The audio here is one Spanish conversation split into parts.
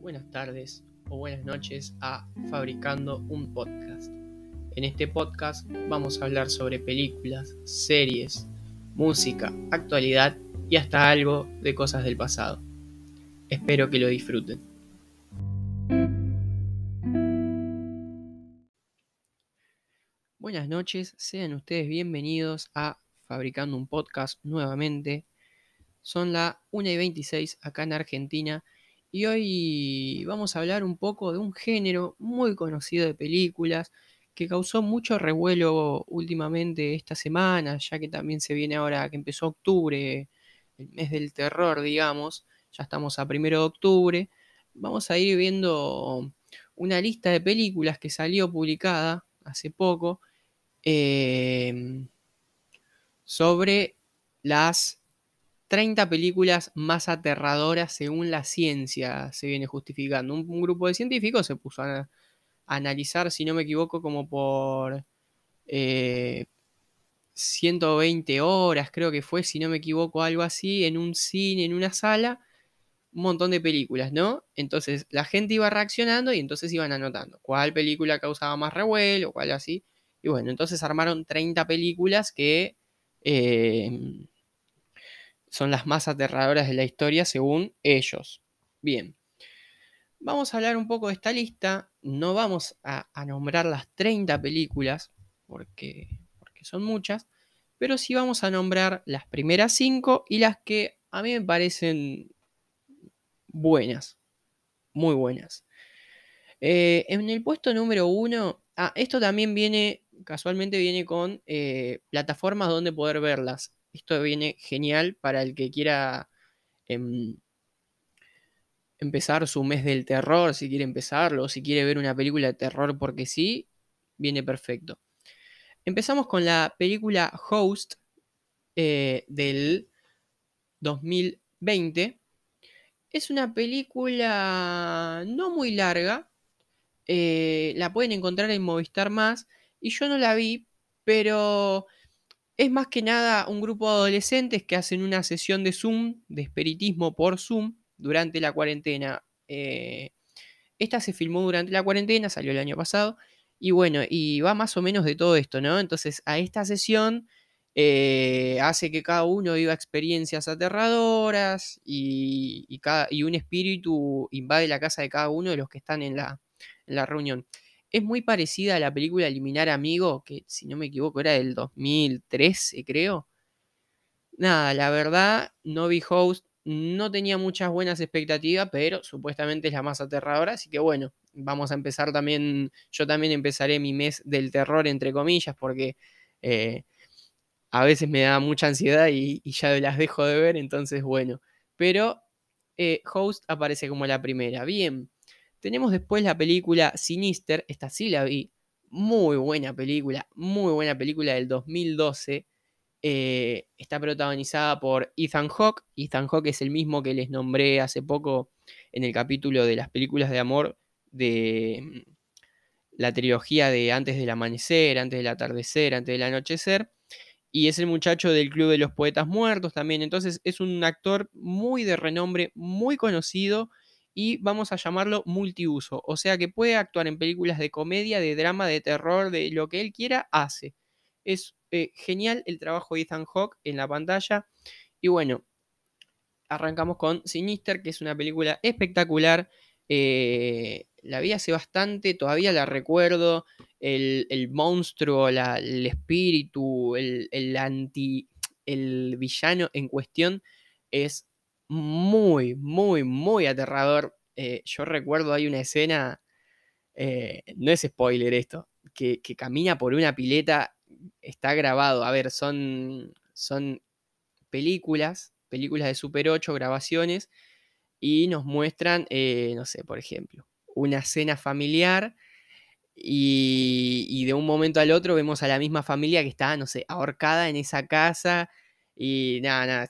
buenas tardes o buenas noches a Fabricando un Podcast. En este podcast vamos a hablar sobre películas, series, música, actualidad y hasta algo de cosas del pasado. Espero que lo disfruten. Buenas noches, sean ustedes bienvenidos a Fabricando un Podcast nuevamente. Son las 1 y 26 acá en Argentina y hoy vamos a hablar un poco de un género muy conocido de películas que causó mucho revuelo últimamente esta semana, ya que también se viene ahora que empezó octubre, el mes del terror, digamos, ya estamos a primero de octubre. Vamos a ir viendo una lista de películas que salió publicada hace poco em, sobre las 30 películas más aterradoras según la ciencia se viene justificando. Un, grupo de científicos se puso a, analizar, si no me equivoco, como por 120 eh, horas, creo que fue, si no me equivoco, algo así, en un cine, en una sala, un montón de películas, ¿no? Entonces la gente iba reaccionando y entonces iban anotando cuál película causaba más revuelo, cuál así. Y bueno, entonces armaron 30 películas que... Eh, son las más aterradoras de la historia según ellos. Bien, vamos a hablar un poco de esta lista. No vamos a, nombrar las 30 películas porque, porque son muchas, pero sí vamos a nombrar las primeras 5 y las que a mí me parecen buenas, muy buenas. Eh, en el puesto número 1, ah, esto también viene, casualmente viene con eh, plataformas donde poder verlas. Esto viene genial para el que quiera em, empezar su mes del terror, si quiere empezarlo, o si quiere ver una película de terror porque sí, viene perfecto. Empezamos con la película Host eh, del 2020. Es una película no muy larga. Eh, la pueden encontrar en Movistar Más. Y yo no la vi, pero es más que nada un grupo de adolescentes que hacen una sesión de Zoom, de espiritismo por Zoom, durante la cuarentena. Eh, esta se filmó durante la cuarentena, salió el año pasado. Y bueno, y va más o menos de todo esto, ¿no? Entonces, a esta sesión eh, hace que cada uno viva experiencias aterradoras y, un espíritu invade la casa de cada uno de los que están en la reunión es muy parecida a la película Eliminar Amigo, que si no me equivoco era del 2013, creo. Nada, la verdad, no vi Host, no tenía muchas buenas expectativas, pero supuestamente es la más aterradora, así que bueno, vamos a empezar también, yo también empezaré mi mes del terror, entre comillas, porque eh, a veces me da mucha ansiedad y, ya las dejo de ver, entonces bueno, pero eh, Host aparece como la primera. Bien, tenemos después la película Sinister, esta sí la vi, muy buena película, muy buena película del 2012. Eh, está protagonizada por Ethan Hawke. Ethan Hawke es el mismo que les nombré hace poco en el capítulo de las películas de amor de mm, la trilogía de Antes del Amanecer, Antes del Atardecer, Antes del Anochecer. Y es el muchacho del Club de los Poetas Muertos también. Entonces es un actor muy de renombre, muy conocido y vamos a llamarlo multiuso, o sea que puede actuar en películas de comedia, de drama, de terror, de lo que él quiera, hace. Es eh, genial el trabajo de Ethan Hawke en la pantalla y bueno, arrancamos con Sinister, que es una película espectacular. Eh, la vi hace bastante, todavía la recuerdo. El, monstruo, el espíritu, el, el, anti. el villano en cuestión es muy, muy, muy aterrador. Eh, yo recuerdo hay una escena, eh, no es spoiler esto, que, camina por una pileta, está grabado. A ver, son, son películas, películas de Super 8, grabaciones, y nos muestran, eh, no sé, por ejemplo, una escena familiar. Y, y, de un momento al otro vemos a la misma familia que está, no sé, ahorcada en esa casa. Y nada, nada,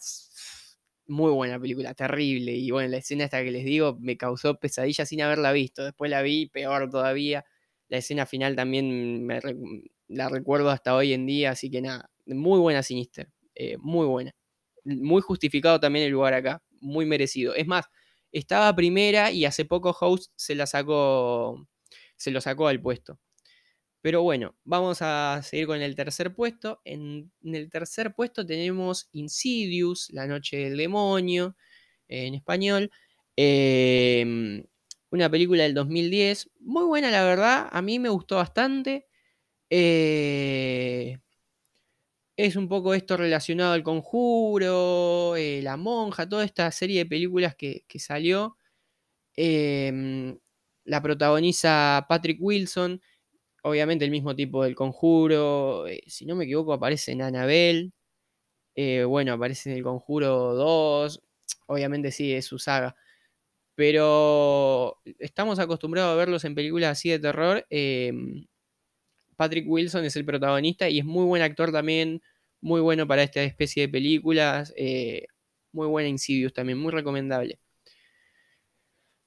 muy buena película, terrible. Y bueno, la escena esta que les digo me causó pesadilla sin haberla visto. Después la vi, peor todavía. La escena final también me, la recuerdo hasta hoy en día, así que nada, muy buena Sinister, eh, muy buena. Muy justificado también el lugar acá, muy merecido. Es más, estaba primera y hace poco Host se la sacó, se lo sacó al puesto. Pero bueno, vamos a seguir con el tercer puesto. En, el tercer puesto tenemos Insidious, La Noche del Demonio, en español. Em, una película del 2010. Muy buena, la verdad. A mí me gustó bastante. Eh, es un poco esto relacionado al conjuro, eh, La Monja, toda esta serie de películas que, salió. Em, la protagoniza Patrick Wilson obviamente el mismo tipo del conjuro. Eh, si no me equivoco, aparece en Annabelle. Eh, bueno, aparece en el conjuro 2. Obviamente sí, es su saga. Pero estamos acostumbrados a verlos en películas así de terror. Em, Patrick Wilson es el protagonista y es muy buen actor también. Muy bueno para esta especie de películas. Eh, muy buena Insidious también, muy recomendable.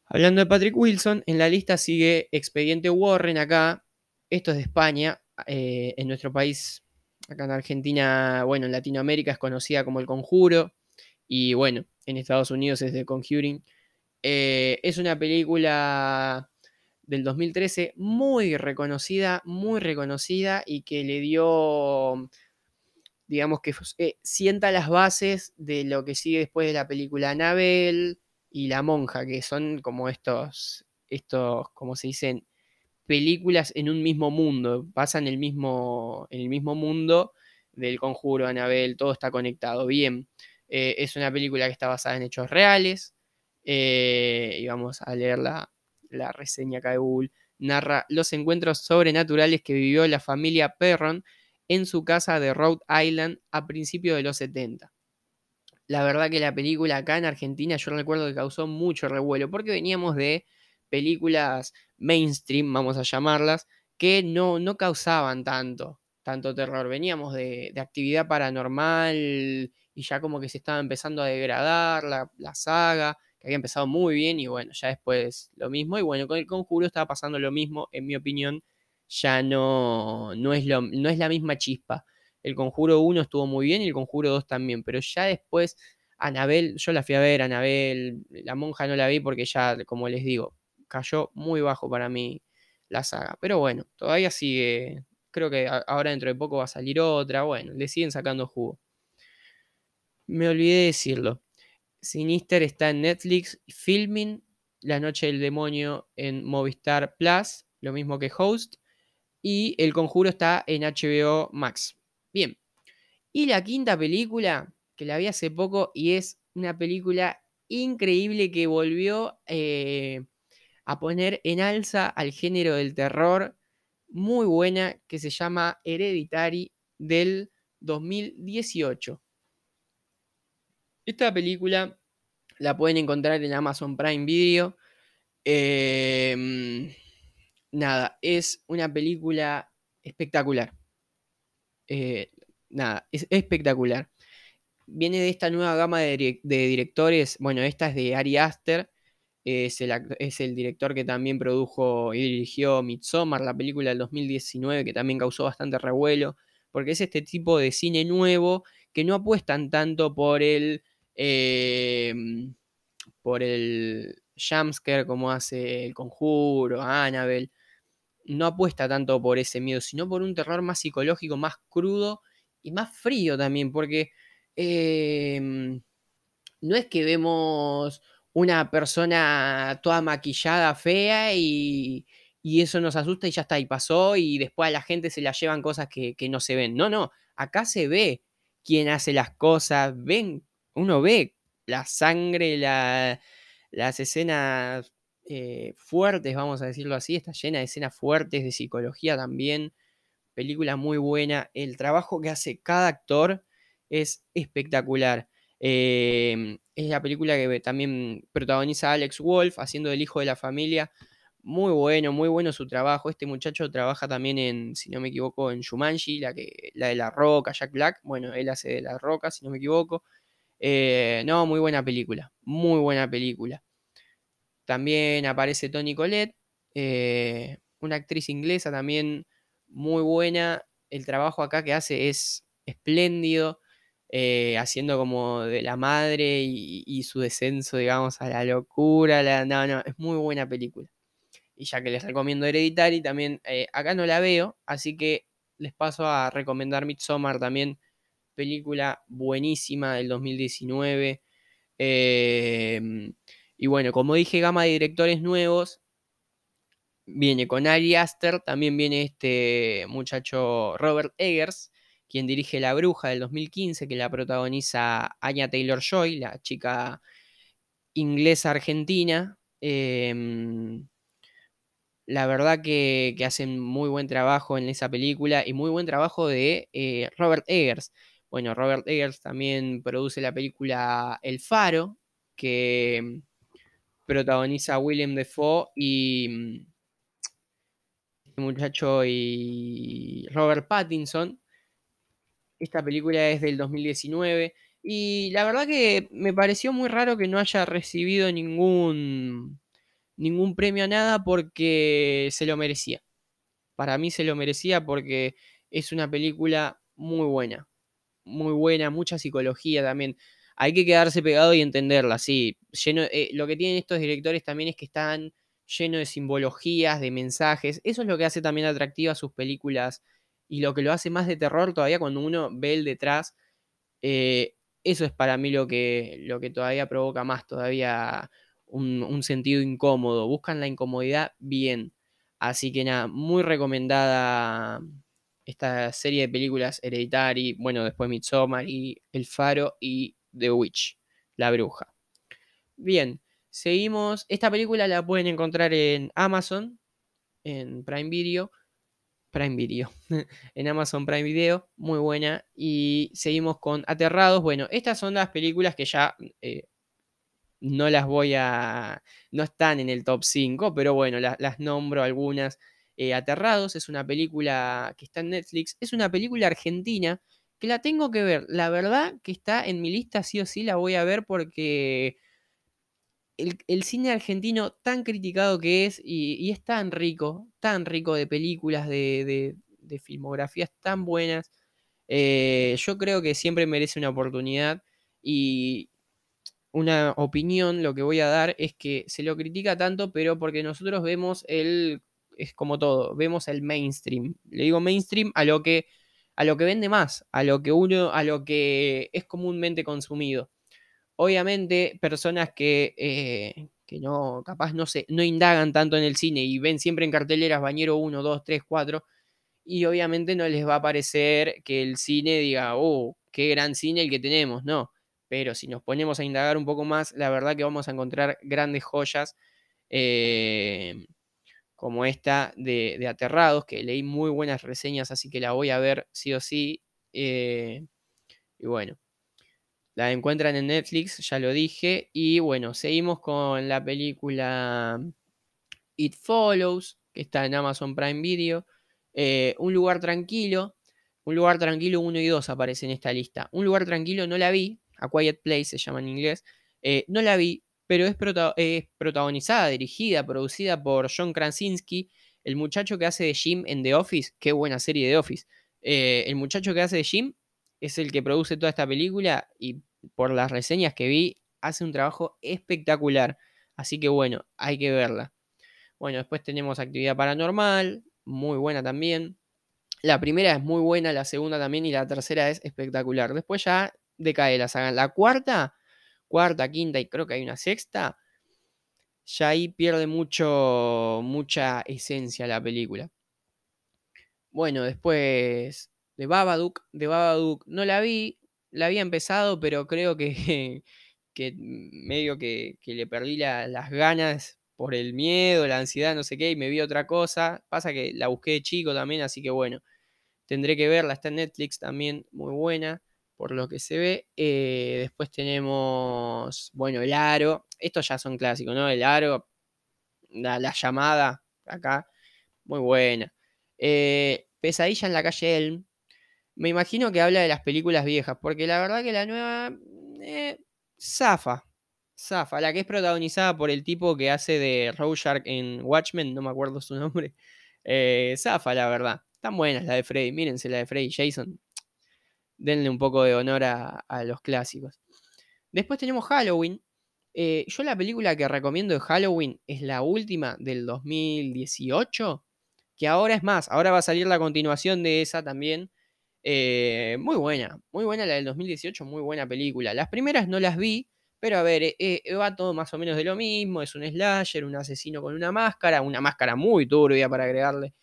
Hablando de Patrick Wilson, en la lista sigue Expediente Warren acá, esto es de España. Eh, en nuestro país, acá en Argentina, bueno, en Latinoamérica es conocida como El Conjuro. Y bueno, en Estados Unidos es The Conjuring. Eh, es una película del 2013 muy reconocida, muy reconocida y que le dio, digamos que eh, sienta las bases de lo que sigue después de la película Anabel y La Monja, que son como estos, estos, como se dicen, películas en un mismo mundo, pasan el mismo, en el mismo mundo del conjuro, Anabel, todo está conectado. Bien, eh, es una película que está basada en hechos reales. Eh, y vamos a leer la, reseña acá. Narra los encuentros sobrenaturales que vivió la familia Perron en su casa de Rhode Island a principios de los 70. La verdad que la película acá en Argentina yo recuerdo que causó mucho revuelo porque veníamos de películas mainstream, vamos a llamarlas, que no, no causaban tanto, tanto terror. Veníamos de, actividad paranormal y ya como que se estaba empezando a degradar la, saga, que había empezado muy bien y bueno, ya después lo mismo. Y bueno, con el conjuro estaba pasando lo mismo, en mi opinión, ya no, no, es, lo, no es la misma chispa. El conjuro 1 estuvo muy bien y el conjuro 2 también, pero ya después Anabel, yo la fui a ver, Anabel, la monja no la vi porque ya, como les digo, cayó muy bajo para mí la saga. Pero bueno, todavía sigue. Creo que ahora dentro de poco va a salir otra. Bueno, le siguen sacando jugo. Me olvidé de decirlo. Sinister está en Netflix, Filming, La Noche del Demonio en Movistar Plus, lo mismo que Host. Y El Conjuro está en HBO Max. Bien. Y la quinta película, que la vi hace poco y es una película increíble que volvió eh, a poner en alza al género del terror muy buena que se llama Hereditary del 2018. Esta película la pueden encontrar en Amazon Prime Video. Em, nada, es una película espectacular. Eh, nada, es espectacular. Viene de esta nueva gama de, de, directores. Bueno, esta es de Ari Aster, es el, director que también produjo y dirigió Midsommar, la película del 2019, que también causó bastante revuelo, porque es este tipo de cine nuevo que no apuestan tanto por el. Em, por el jumpscare como hace El Conjuro, Annabelle. No apuesta tanto por ese miedo, sino por un terror más psicológico, más crudo y más frío también, porque em, no es que vemos una persona toda maquillada, fea y, eso nos asusta y ya está, y pasó y después a la gente se la llevan cosas que, no se ven. No, no, acá se ve quién hace las cosas, ven, uno ve la sangre, las escenas eh, fuertes, vamos a decirlo así, está llena de escenas fuertes, de psicología también, película muy buena, el trabajo que hace cada actor es espectacular. Em, es la película que también protagoniza Alex Wolf, haciendo el hijo de la familia. Muy bueno, muy bueno su trabajo. Este muchacho trabaja también en, si no me equivoco, en Shumanji, la, que, la de la roca, Jack Black. Bueno, él hace de la roca, si no me equivoco. Eh, no, muy buena película. Muy buena película. También aparece Tony Collette, eh, una actriz inglesa también muy buena. El trabajo acá que hace es espléndido. Eh, haciendo como de la madre y, su descenso, digamos, a la locura. La, no, no, es muy buena película. Y ya que les recomiendo Hereditary, también eh, acá no la veo, así que les paso a recomendar Midsommar también, película buenísima del 2019. Em, y bueno, como dije, gama de directores nuevos. Viene con Ari Aster, también viene este muchacho Robert Eggers, quien dirige La Bruja del 2015, que la protagoniza Anya Taylor Joy, la chica inglesa argentina. Em, la verdad que, hacen muy buen trabajo en esa película y muy buen trabajo de eh, Robert Eggers. Bueno, Robert Eggers también produce la película El Faro, que protagoniza William Defoe y este muchacho y Robert Pattinson. Esta película es del 2019 y la verdad que me pareció muy raro que no haya recibido ningún ningún premio a nada porque se lo merecía. Para mí se lo merecía porque es una película muy buena. Muy buena, mucha psicología también. Hay que quedarse pegado y entenderla, sí. Lleno, eh, lo que tienen estos directores también es que están llenos de simbologías, de mensajes. Eso es lo que hace también atractiva sus películas y lo que lo hace más de terror todavía cuando uno ve el detrás. Eh, eso es para mí lo que, lo que todavía provoca más todavía un, sentido incómodo, buscan la incomodidad bien. Así que nada, muy recomendada esta serie de películas Hereditary, bueno, después Midsommar El Faro y The Witch, La Bruja. Bien, seguimos. Esta película la pueden encontrar en Amazon, en Prime Video. Prime Video, en Amazon Prime Video, muy buena. Y seguimos con Aterrados. Bueno, estas son las películas que ya eh, no las voy a... no están en el top 5, pero bueno, las nombro algunas. Eh, Aterrados es una película que está en Netflix, es una película argentina que la tengo que ver. La verdad que está en mi lista, sí o sí la voy a ver porque el, cine argentino tan criticado que es y, es tan rico, tan rico de películas, de, filmografías tan buenas, eh, yo creo que siempre merece una oportunidad y, una opinión, lo que voy a dar es que se lo critica tanto, pero porque nosotros vemos el, es como todo, vemos el mainstream. Le digo mainstream a lo que, a lo que vende más, a lo que uno, a lo que es comúnmente consumido. Obviamente, personas que, eh, que no, capaz no se, no indagan tanto en el cine y ven siempre en carteleras Bañero 1, 2, 3, 4, y obviamente no les va a parecer que el cine diga, oh, qué gran cine el que tenemos, no pero si nos ponemos a indagar un poco más, la verdad que vamos a encontrar grandes joyas eh, como esta de, Aterrados, que leí muy buenas reseñas, así que la voy a ver sí o sí. Eh, y bueno, la encuentran en Netflix, ya lo dije. Y bueno, seguimos con la película It Follows, que está en Amazon Prime Video. Eh, un lugar tranquilo. Un lugar tranquilo 1 y 2 aparece en esta lista. Un lugar tranquilo no la vi, a Quiet Place se llama en inglés. Eh, no la vi, pero es, protagonizada, dirigida, producida por John Krasinski, el muchacho que hace de Jim en The Office. Qué buena serie de Office. Eh, el muchacho que hace de Jim es el que produce toda esta película y por las reseñas que vi, hace un trabajo espectacular. Así que bueno, hay que verla. Bueno, después tenemos Actividad Paranormal, muy buena también. La primera es muy buena, la segunda también y la tercera es espectacular. Después ya decae la saga. La cuarta, cuarta, quinta y creo que hay una sexta, ya ahí pierde mucho, mucha esencia la película. Bueno, después de Babadook, de Babadook no la vi, la había empezado, pero creo que, que medio que, le perdí las ganas por el miedo, la ansiedad, no sé qué, y me vi otra cosa. Pasa que la busqué de chico también, así que bueno, tendré que verla, está en Netflix también, muy buena por lo que se ve. Eh, después tenemos, bueno, el aro. Estos ya son clásicos, ¿no? El aro, la, llamada, acá, muy buena. Eh, Pesadilla en la calle Elm. Me imagino que habla de las películas viejas, porque la verdad que la nueva... Eh, zafa. Zafa, la que es protagonizada por el tipo que hace de Rorschach en Watchmen, no me acuerdo su nombre. zafa, la verdad. Están buenas la de Freddy, mírense la de Freddy Jason denle un poco de honor a, a los clásicos. Después tenemos Halloween. Eh, yo la película que recomiendo de Halloween es la última del 2018, que ahora es más, ahora va a salir la continuación de esa también. Eh, muy buena, muy buena la del 2018, muy buena película. Las primeras no las vi, pero a ver, eh, va todo más o menos de lo mismo. Es un slasher, un asesino con una máscara, una máscara muy turbia para agregarle.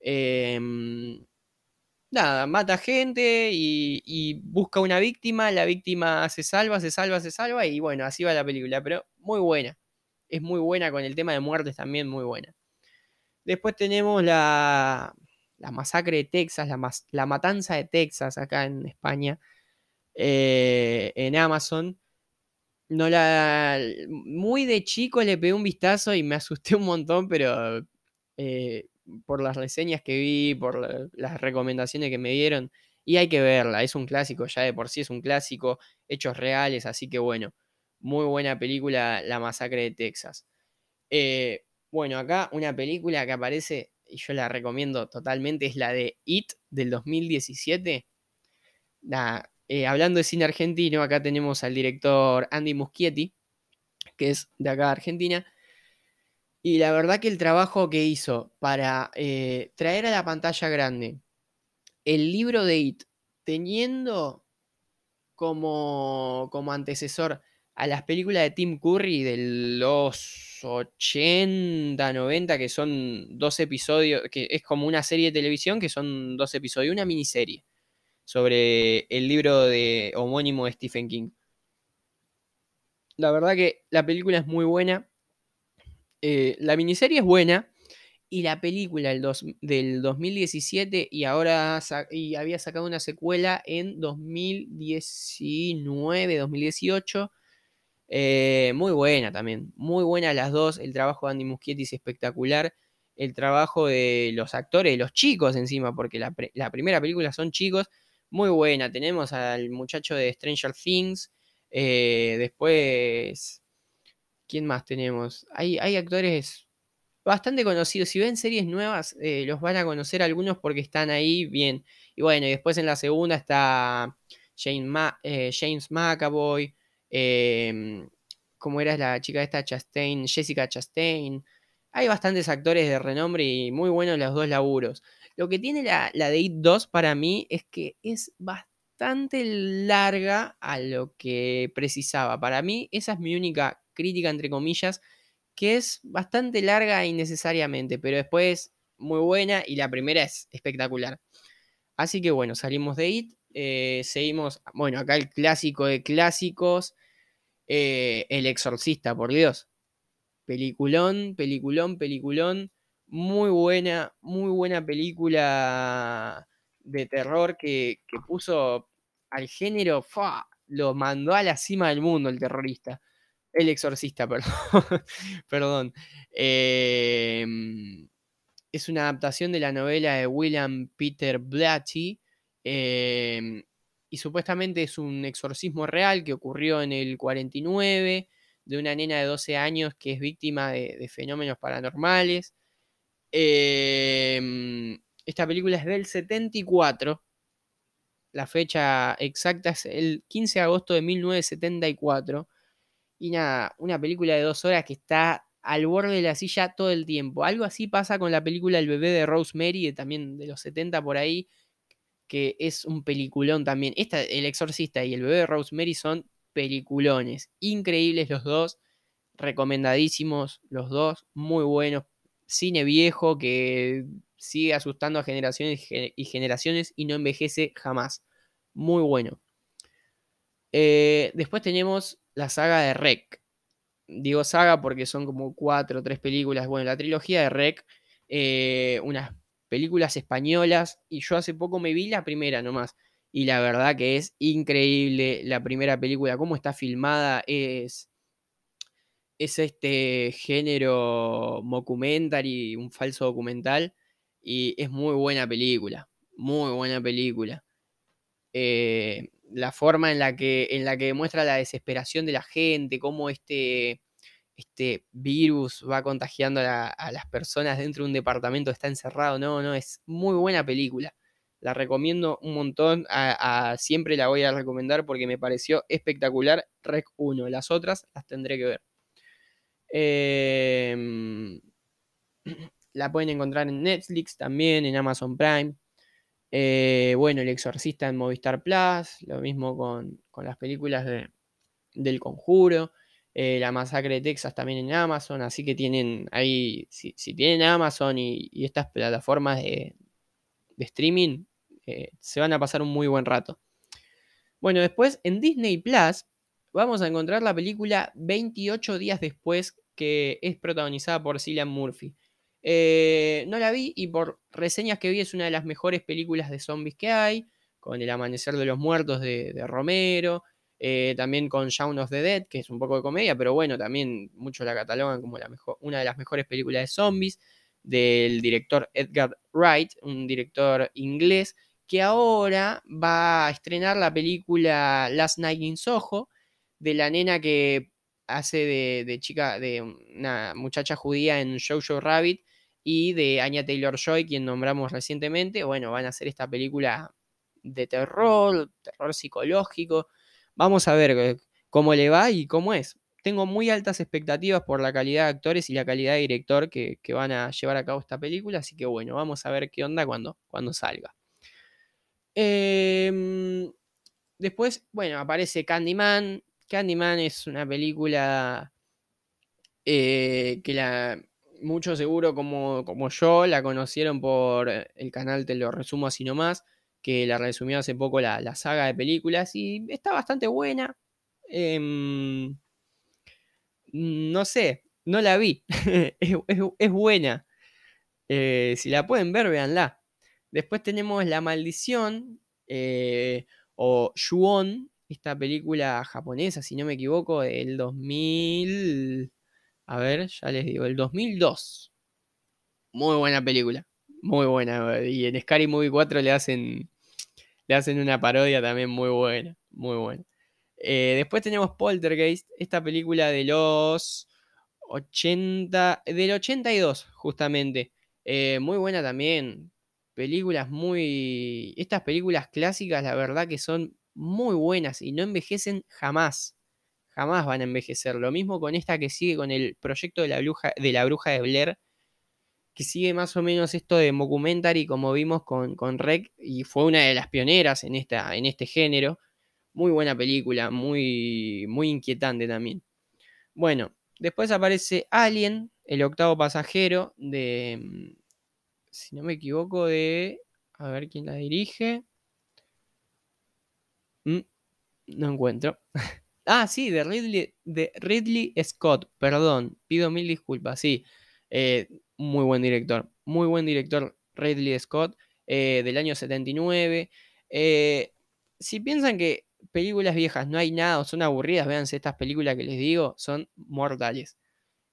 Em, nada, mata gente y, busca una víctima, la víctima se salva, se salva, se salva y bueno, así va la película, pero muy buena. Es muy buena con el tema de muertes también, muy buena. Después tenemos la, la masacre de Texas, la, matanza de Texas acá en España, eh, en Amazon. No la. Muy de chico le pegué un vistazo y me asusté un montón, pero eh, por las reseñas que vi, por las recomendaciones que me dieron, y hay que verla, es un clásico, ya de por sí es un clásico, hechos reales, así que bueno, muy buena película La Masacre de Texas. Eh, bueno, acá una película que aparece, y yo la recomiendo totalmente, es la de It del 2017. Eh, hablando de cine argentino, acá tenemos al director Andy Muschietti, que es de acá de Argentina, y la verdad que el trabajo que hizo para eh, traer a la pantalla grande el libro de It, teniendo como, como antecesor a las películas de Tim Curry de los 80, 90, que son dos episodios, que es como una serie de televisión, que son dos episodios, una miniserie sobre el libro de homónimo de Stephen King. La verdad que la película es muy buena. Eh, la miniserie es buena y la película del, 2017 y ahora y había sacado una secuela en 2019, 2018. Eh, muy buena también, muy buena las dos. El trabajo de Andy Muschietti es espectacular. El trabajo de los actores, los chicos encima, porque la, primera película son chicos, muy buena. Tenemos al muchacho de Stranger Things. Eh, después ¿Quién más tenemos? Hay, hay actores bastante conocidos. Si ven series nuevas, eh, los van a conocer algunos porque están ahí bien. Y bueno, y después en la segunda está James McAvoy. Eh, como era la chica esta Chastain, Jessica Chastain. Hay bastantes actores de renombre y muy buenos los dos laburos. Lo que tiene la, la de It 2 para mí es que es bastante larga a lo que precisaba. Para mí, esa es mi única crítica, entre comillas, que es bastante larga innecesariamente, pero después muy buena y la primera es espectacular. Así que bueno, salimos de IT, eh, seguimos, bueno, acá el clásico de clásicos, eh, El Exorcista, por Dios. Peliculón, peliculón, peliculón. Muy buena, muy buena película de terror que, puso al género, lo mandó a la cima del mundo el terrorista. El exorcista, perdón. perdón. Em, es una adaptación de la novela de William Peter Blatty. Em, y supuestamente es un exorcismo real que ocurrió en el 49 de una nena de 12 años que es víctima de, fenómenos paranormales. Em, esta película es del 74. La fecha exacta es el 15 de agosto de 1974. Y nada, una película de dos horas que está al borde de la silla todo el tiempo. Algo así pasa con la película El bebé de Rosemary, también de los 70 por ahí, que es un peliculón también. Esta, El Exorcista y El bebé de Rosemary son peliculones. Increíbles los dos, recomendadísimos los dos, muy buenos. Cine viejo que sigue asustando a generaciones y generaciones y no envejece jamás. Muy bueno. Eh, después tenemos la saga de Rec. Digo saga porque son como cuatro o tres películas. Bueno, la trilogía de Rec, eh, unas películas españolas. Y yo hace poco me vi la primera nomás. Y la verdad que es increíble la primera película. Cómo está filmada es. Es este género mockumentary, un falso documental. Y es muy buena película. Muy buena película. Eh, la forma en la que, en la que demuestra la desesperación de la gente, cómo este, este virus va contagiando a, las personas dentro de un departamento, está encerrado. No, no, es muy buena película. La recomiendo un montón. A, siempre la voy a recomendar porque me pareció espectacular. Rec 1. Las otras las tendré que ver. Em, la pueden encontrar en Netflix también, en Amazon Prime. Eh, bueno, El Exorcista en Movistar Plus. Lo mismo con, las películas de, del Conjuro. Eh, la Masacre de Texas también en Amazon. Así que tienen ahí, si, tienen Amazon y, estas plataformas de, de streaming, eh, se van a pasar un muy buen rato. Bueno, después en Disney Plus vamos a encontrar la película 28 días después, que es protagonizada por Cillian Murphy. Eh, no la vi y por reseñas que vi es una de las mejores películas de zombies que hay, con El Amanecer de los Muertos de, Romero, eh, también con Shaun of the Dead, que es un poco de comedia, pero bueno, también muchos la catalogan como una de las mejores películas de zombies, del director Edgar Wright, un director inglés, que ahora va a estrenar la película Last Night in Soho, de la nena que hace de, chica, de una muchacha judía en Jojo Rabbit, y de Anya Taylor Joy, quien nombramos recientemente. Bueno, van a hacer esta película de terror, terror psicológico. Vamos a ver eh, cómo le va y cómo es. Tengo muy altas expectativas por la calidad de actores y la calidad de director que, van a llevar a cabo esta película, así que bueno, vamos a ver qué onda cuando, cuando salga. Em, después, bueno, aparece Candyman. Candyman es una película eh, que la, mucho seguro como, como yo la conocieron por el canal Te lo resumo así nomás, que la resumió hace poco la, saga de películas y está bastante buena. Em, no sé, no la vi. es, buena. Eh, si la pueden ver, véanla. Después tenemos La Maldición eh, o Shuon, esta película japonesa, si no me equivoco, del 2000. A ver, ya les digo, el 2002. Muy buena película. Muy buena. Y en Scary Movie 4 le hacen, le hacen una parodia también muy buena. Muy buena. Eh, después tenemos Poltergeist, esta película de los 80. Del 82, justamente. muy buena también películas muy... Estas películas clásicas, la verdad que son muy buenas y no envejecen jamás. Jamás van a envejecer. Lo mismo con esta que sigue con el proyecto de la, bruja, de la bruja de Blair, que sigue más o menos esto de mockumentary como vimos con, con Rec y fue una de las pioneras en, esta, en este género. Muy buena película, muy, muy inquietante también. Bueno, después aparece Alien, el octavo pasajero de, si no me equivoco, de... A ver quién la dirige. Mm, no encuentro. ah, sí, de Ridley, de Ridley Scott. Perdón, pido mil disculpas. Sí, eh, muy buen director. Muy buen director Ridley Scott eh, del año 79. Eh, si piensan que películas viejas no hay nada o son aburridas, véanse estas películas que les digo, son mortales.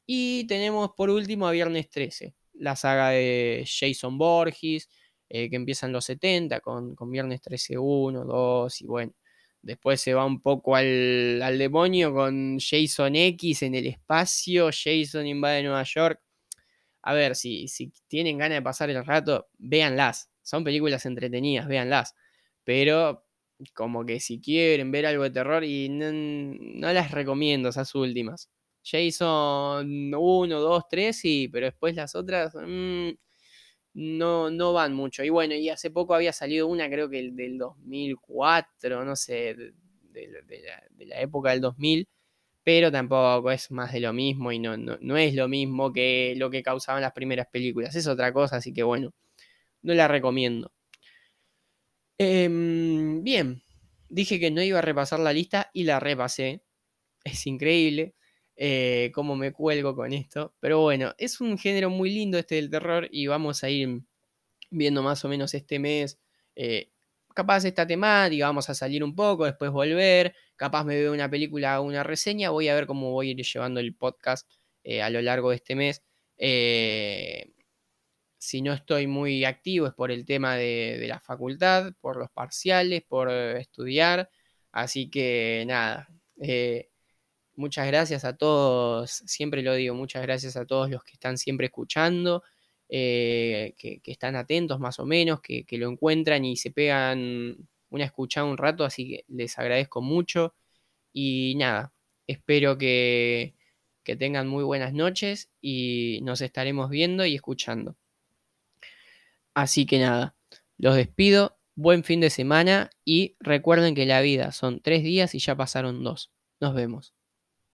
Y tenemos por último a Viernes 13 la saga de Jason Borges, eh, que empieza en los 70 con, con Viernes 13, 1, 2 y bueno. Después se va un poco al, demonio con Jason X en el espacio, Jason invade Nueva York. A ver, si, si tienen ganas de pasar el rato, véanlas. Son películas entretenidas, véanlas. Pero como que si quieren ver algo de terror y no, no las recomiendo esas últimas. Jason 1, 2, 3, sí, pero después las otras mm, no, no van mucho. Y bueno, y hace poco había salido una, creo que el del 2004, no sé, de, la, época del 2000, pero tampoco es más de lo mismo y no, no, es lo mismo que lo que causaban las primeras películas. Es otra cosa, así que bueno, no la recomiendo. Em, bien, dije que no iba a repasar la lista y la repasé. Es increíble. Eh, cómo me cuelgo con esto. Pero bueno, es un género muy lindo este del terror y vamos a ir viendo más o menos este mes. Eh, capaz esta temática, vamos a salir un poco, después volver. Capaz me veo una película o una reseña. Voy a ver cómo voy a ir llevando el podcast eh, a lo largo de este mes. si no estoy muy activo es por el tema de, de la facultad, por los parciales, por estudiar. Así que nada. Muchas gracias a todos, siempre lo digo, muchas gracias a todos los que están siempre escuchando eh, que, están atentos más o menos, que, lo encuentran y se pegan una escuchada un rato, así que les agradezco mucho. Y nada, espero que, que tengan muy buenas noches y nos estaremos viendo y escuchando. Así que nada, los despido, buen fin de semana y recuerden que la vida son tres días y ya pasaron dos. Nos vemos.